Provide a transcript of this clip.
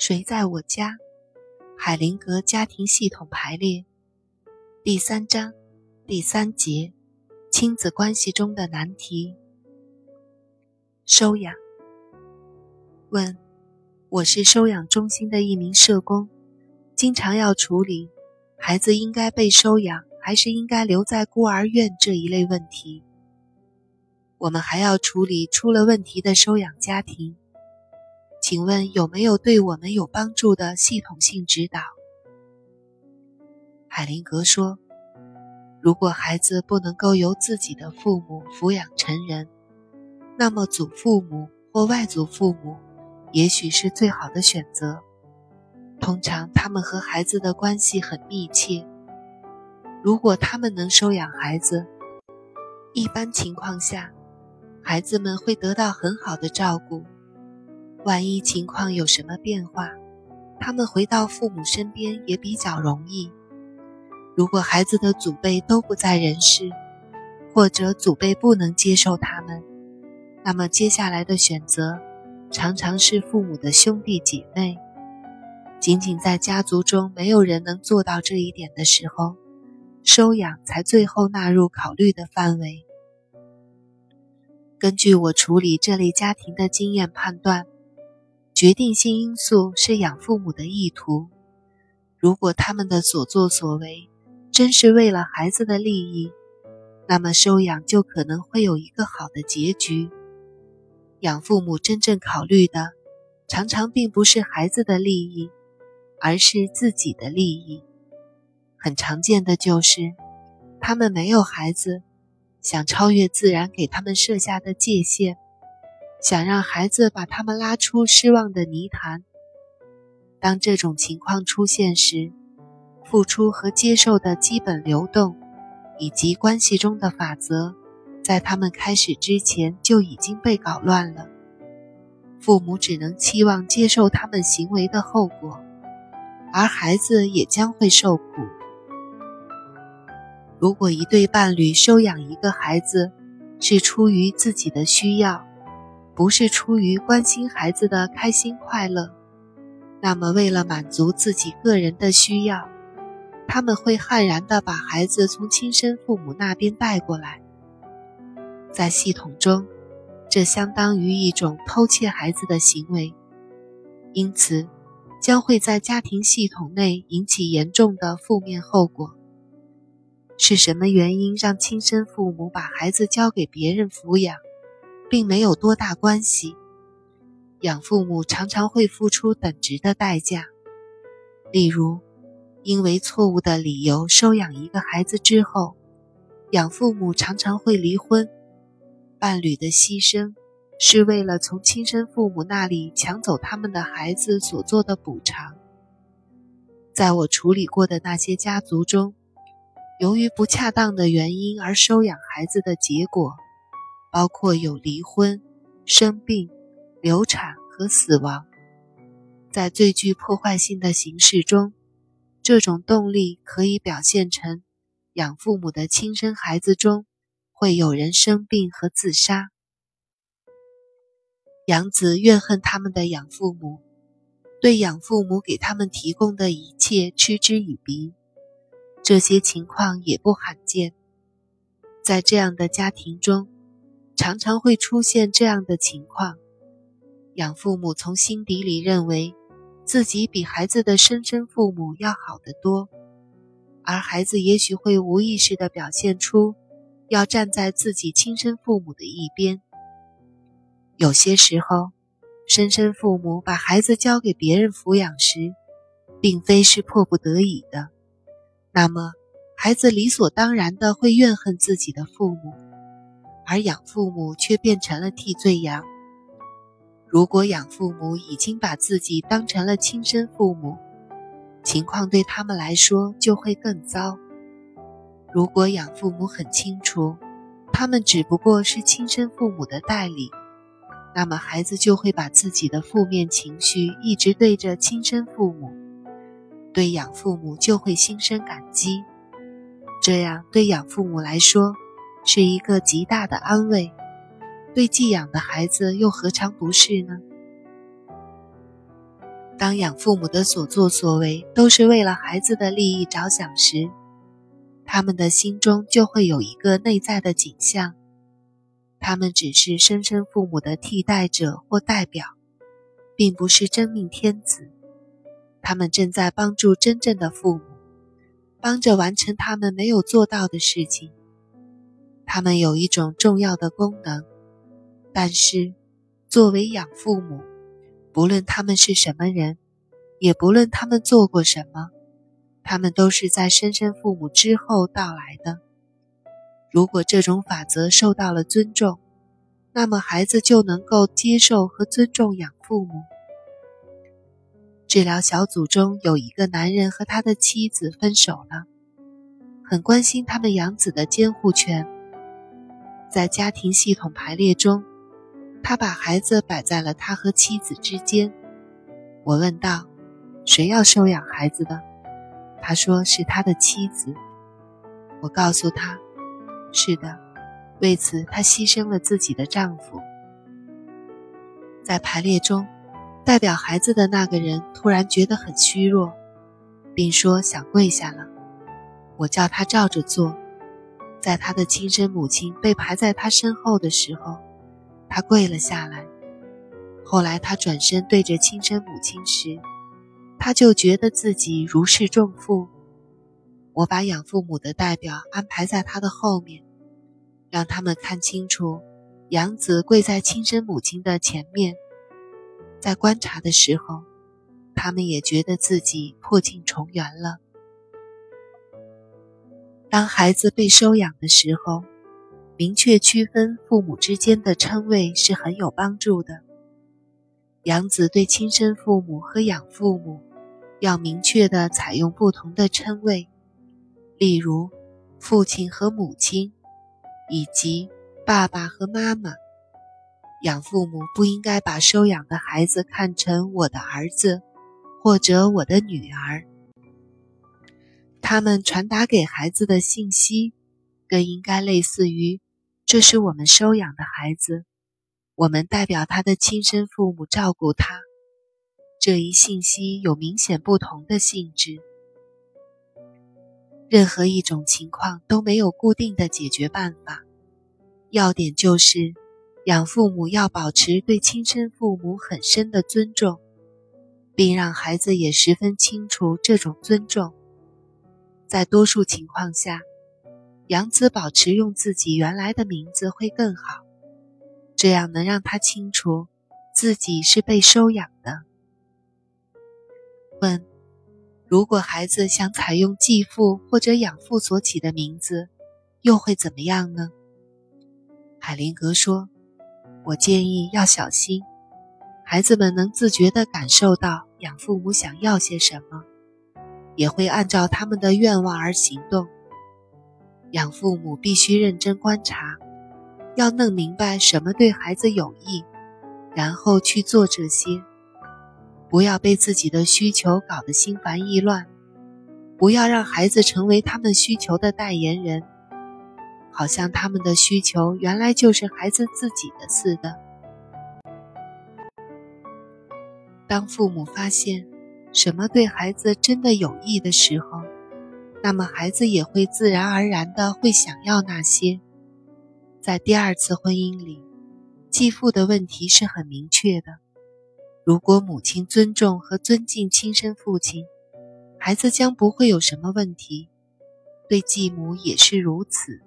谁在我家？海灵格家庭系统排列，第三章，第三节，亲子关系中的难题。收养。问：我是收养中心的一名社工，经常要处理孩子应该被收养还是应该留在孤儿院这一类问题。我们还要处理出了问题的收养家庭。请问有没有对我们有帮助的系统性指导？海灵格说：“如果孩子不能够由自己的父母抚养成人，那么祖父母或外祖父母也许是最好的选择。通常他们和孩子的关系很密切。如果他们能收养孩子，一般情况下，孩子们会得到很好的照顾。”万一情况有什么变化，他们回到父母身边也比较容易。如果孩子的祖辈都不在人世，或者祖辈不能接受他们，那么接下来的选择常常是父母的兄弟姐妹。仅仅在家族中没有人能做到这一点的时候，收养才最后纳入考虑的范围。根据我处理这类家庭的经验判断。决定性因素是养父母的意图。如果他们的所作所为真是为了孩子的利益，那么收养就可能会有一个好的结局。养父母真正考虑的，常常并不是孩子的利益，而是自己的利益。很常见的就是，他们没有孩子，想超越自然给他们设下的界限。想让孩子把他们拉出失望的泥潭。当这种情况出现时，付出和接受的基本流动，以及关系中的法则，在他们开始之前就已经被搞乱了。父母只能期望接受他们行为的后果，而孩子也将会受苦。如果一对伴侣收养一个孩子，是出于自己的需要。不是出于关心孩子的开心快乐，那么为了满足自己个人的需要，他们会悍然地把孩子从亲生父母那边带过来。在系统中，这相当于一种偷窃孩子的行为，因此将会在家庭系统内引起严重的负面后果。是什么原因让亲生父母把孩子交给别人抚养？并没有多大关系。养父母常常会付出等值的代价，例如，因为错误的理由收养一个孩子之后，养父母常常会离婚。伴侣的牺牲是为了从亲生父母那里抢走他们的孩子所做的补偿。在我处理过的那些家族中，由于不恰当的原因而收养孩子的结果。包括有离婚、生病、流产和死亡，在最具破坏性的形式中，这种动力可以表现成：养父母的亲生孩子中会有人生病和自杀，养子怨恨他们的养父母，对养父母给他们提供的一切嗤之以鼻。这些情况也不罕见，在这样的家庭中。常常会出现这样的情况：养父母从心底里认为自己比孩子的生身父母要好得多，而孩子也许会无意识地表现出要站在自己亲生父母的一边。有些时候，生身父母把孩子交给别人抚养时，并非是迫不得已的，那么孩子理所当然地会怨恨自己的父母。而养父母却变成了替罪羊。如果养父母已经把自己当成了亲生父母，情况对他们来说就会更糟。如果养父母很清楚，他们只不过是亲生父母的代理，那么孩子就会把自己的负面情绪一直对着亲生父母，对养父母就会心生感激。这样对养父母来说。是一个极大的安慰，对寄养的孩子又何尝不是呢？当养父母的所作所为都是为了孩子的利益着想时，他们的心中就会有一个内在的景象：他们只是生身父母的替代者或代表，并不是真命天子。他们正在帮助真正的父母，帮着完成他们没有做到的事情。他们有一种重要的功能，但是作为养父母。不论他们是什么人，也不论他们做过什么，他们都是在生身父母之后到来的。如果这种法则受到了尊重，那么孩子就能够接受和尊重养父母。治疗小组中有一个男人和他的妻子分手了，很关心他们养子的监护权，在家庭系统排列中。他把孩子摆在了他和妻子之间。我问道：“谁要收养孩子的？”他说：“是他的妻子。”我告诉他：“是的，为此他牺牲了自己的丈夫。”在排列中，代表孩子的那个人突然觉得很虚弱，并说想跪下了。我叫他照着做。在他的亲生母亲被排在他身后的时候。他跪了下来。后来，他转身对着亲生母亲时，他就觉得自己如释重负。我把养父母的代表安排在他的后面，让他们看清楚养子跪在亲生母亲的前面。在观察的时候，他们也觉得自己破镜重圆了。当孩子被收养的时候。明确区分父母之间的称谓是很有帮助的。养子对亲生父母和养父母要明确的采用不同的称谓，例如父亲和母亲，以及爸爸和妈妈。养父母不应该把收养的孩子看成我的儿子或者我的女儿。他们传达给孩子的信息，更应该类似于。这是我们收养的孩子，我们代表他的亲生父母照顾他。这一信息有明显不同的性质。任何一种情况都没有固定的解决办法，要点就是养父母要保持对亲生父母很深的尊重，并让孩子也十分清楚这种尊重。在多数情况下。养子保持用自己原来的名字会更好，这样能让他清楚自己是被收养的。问：如果孩子想采用继父或者养父所起的名字，又会怎么样呢？海灵格说：“我建议要小心，孩子们能自觉地感受到养父母想要些什么，也会按照他们的愿望而行动。”养父母必须认真观察，要弄明白什么对孩子有益，然后去做这些。不要被自己的需求搞得心烦意乱，不要让孩子成为他们需求的代言人，好像他们的需求原来就是孩子自己的似的。当父母发现什么对孩子真的有益的时候，那么孩子也会自然而然的会想要那些。在第二次婚姻里，继父的问题是很明确的。如果母亲尊重和尊敬亲生父亲，孩子将不会有什么问题。对继母也是如此。